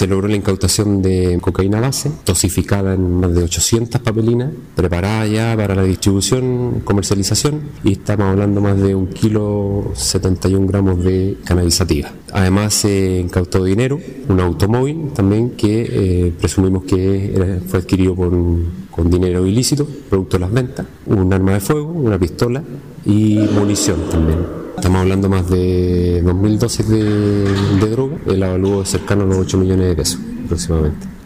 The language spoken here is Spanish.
Se logró la incautación de cocaína base, dosificada en más de 800 papelinas, preparada ya para la distribución, comercialización, y estamos hablando más de un kilo 71 gramos de cannabisativa. Además se incautó dinero, un automóvil también que eh, presumimos que fue adquirido con dinero ilícito, producto de las ventas, un arma de fuego, una pistola y munición también. Estamos hablando más de 2.000 dosis de, de droga, el avalúo es cercano a los 8 millones de pesos aproximadamente.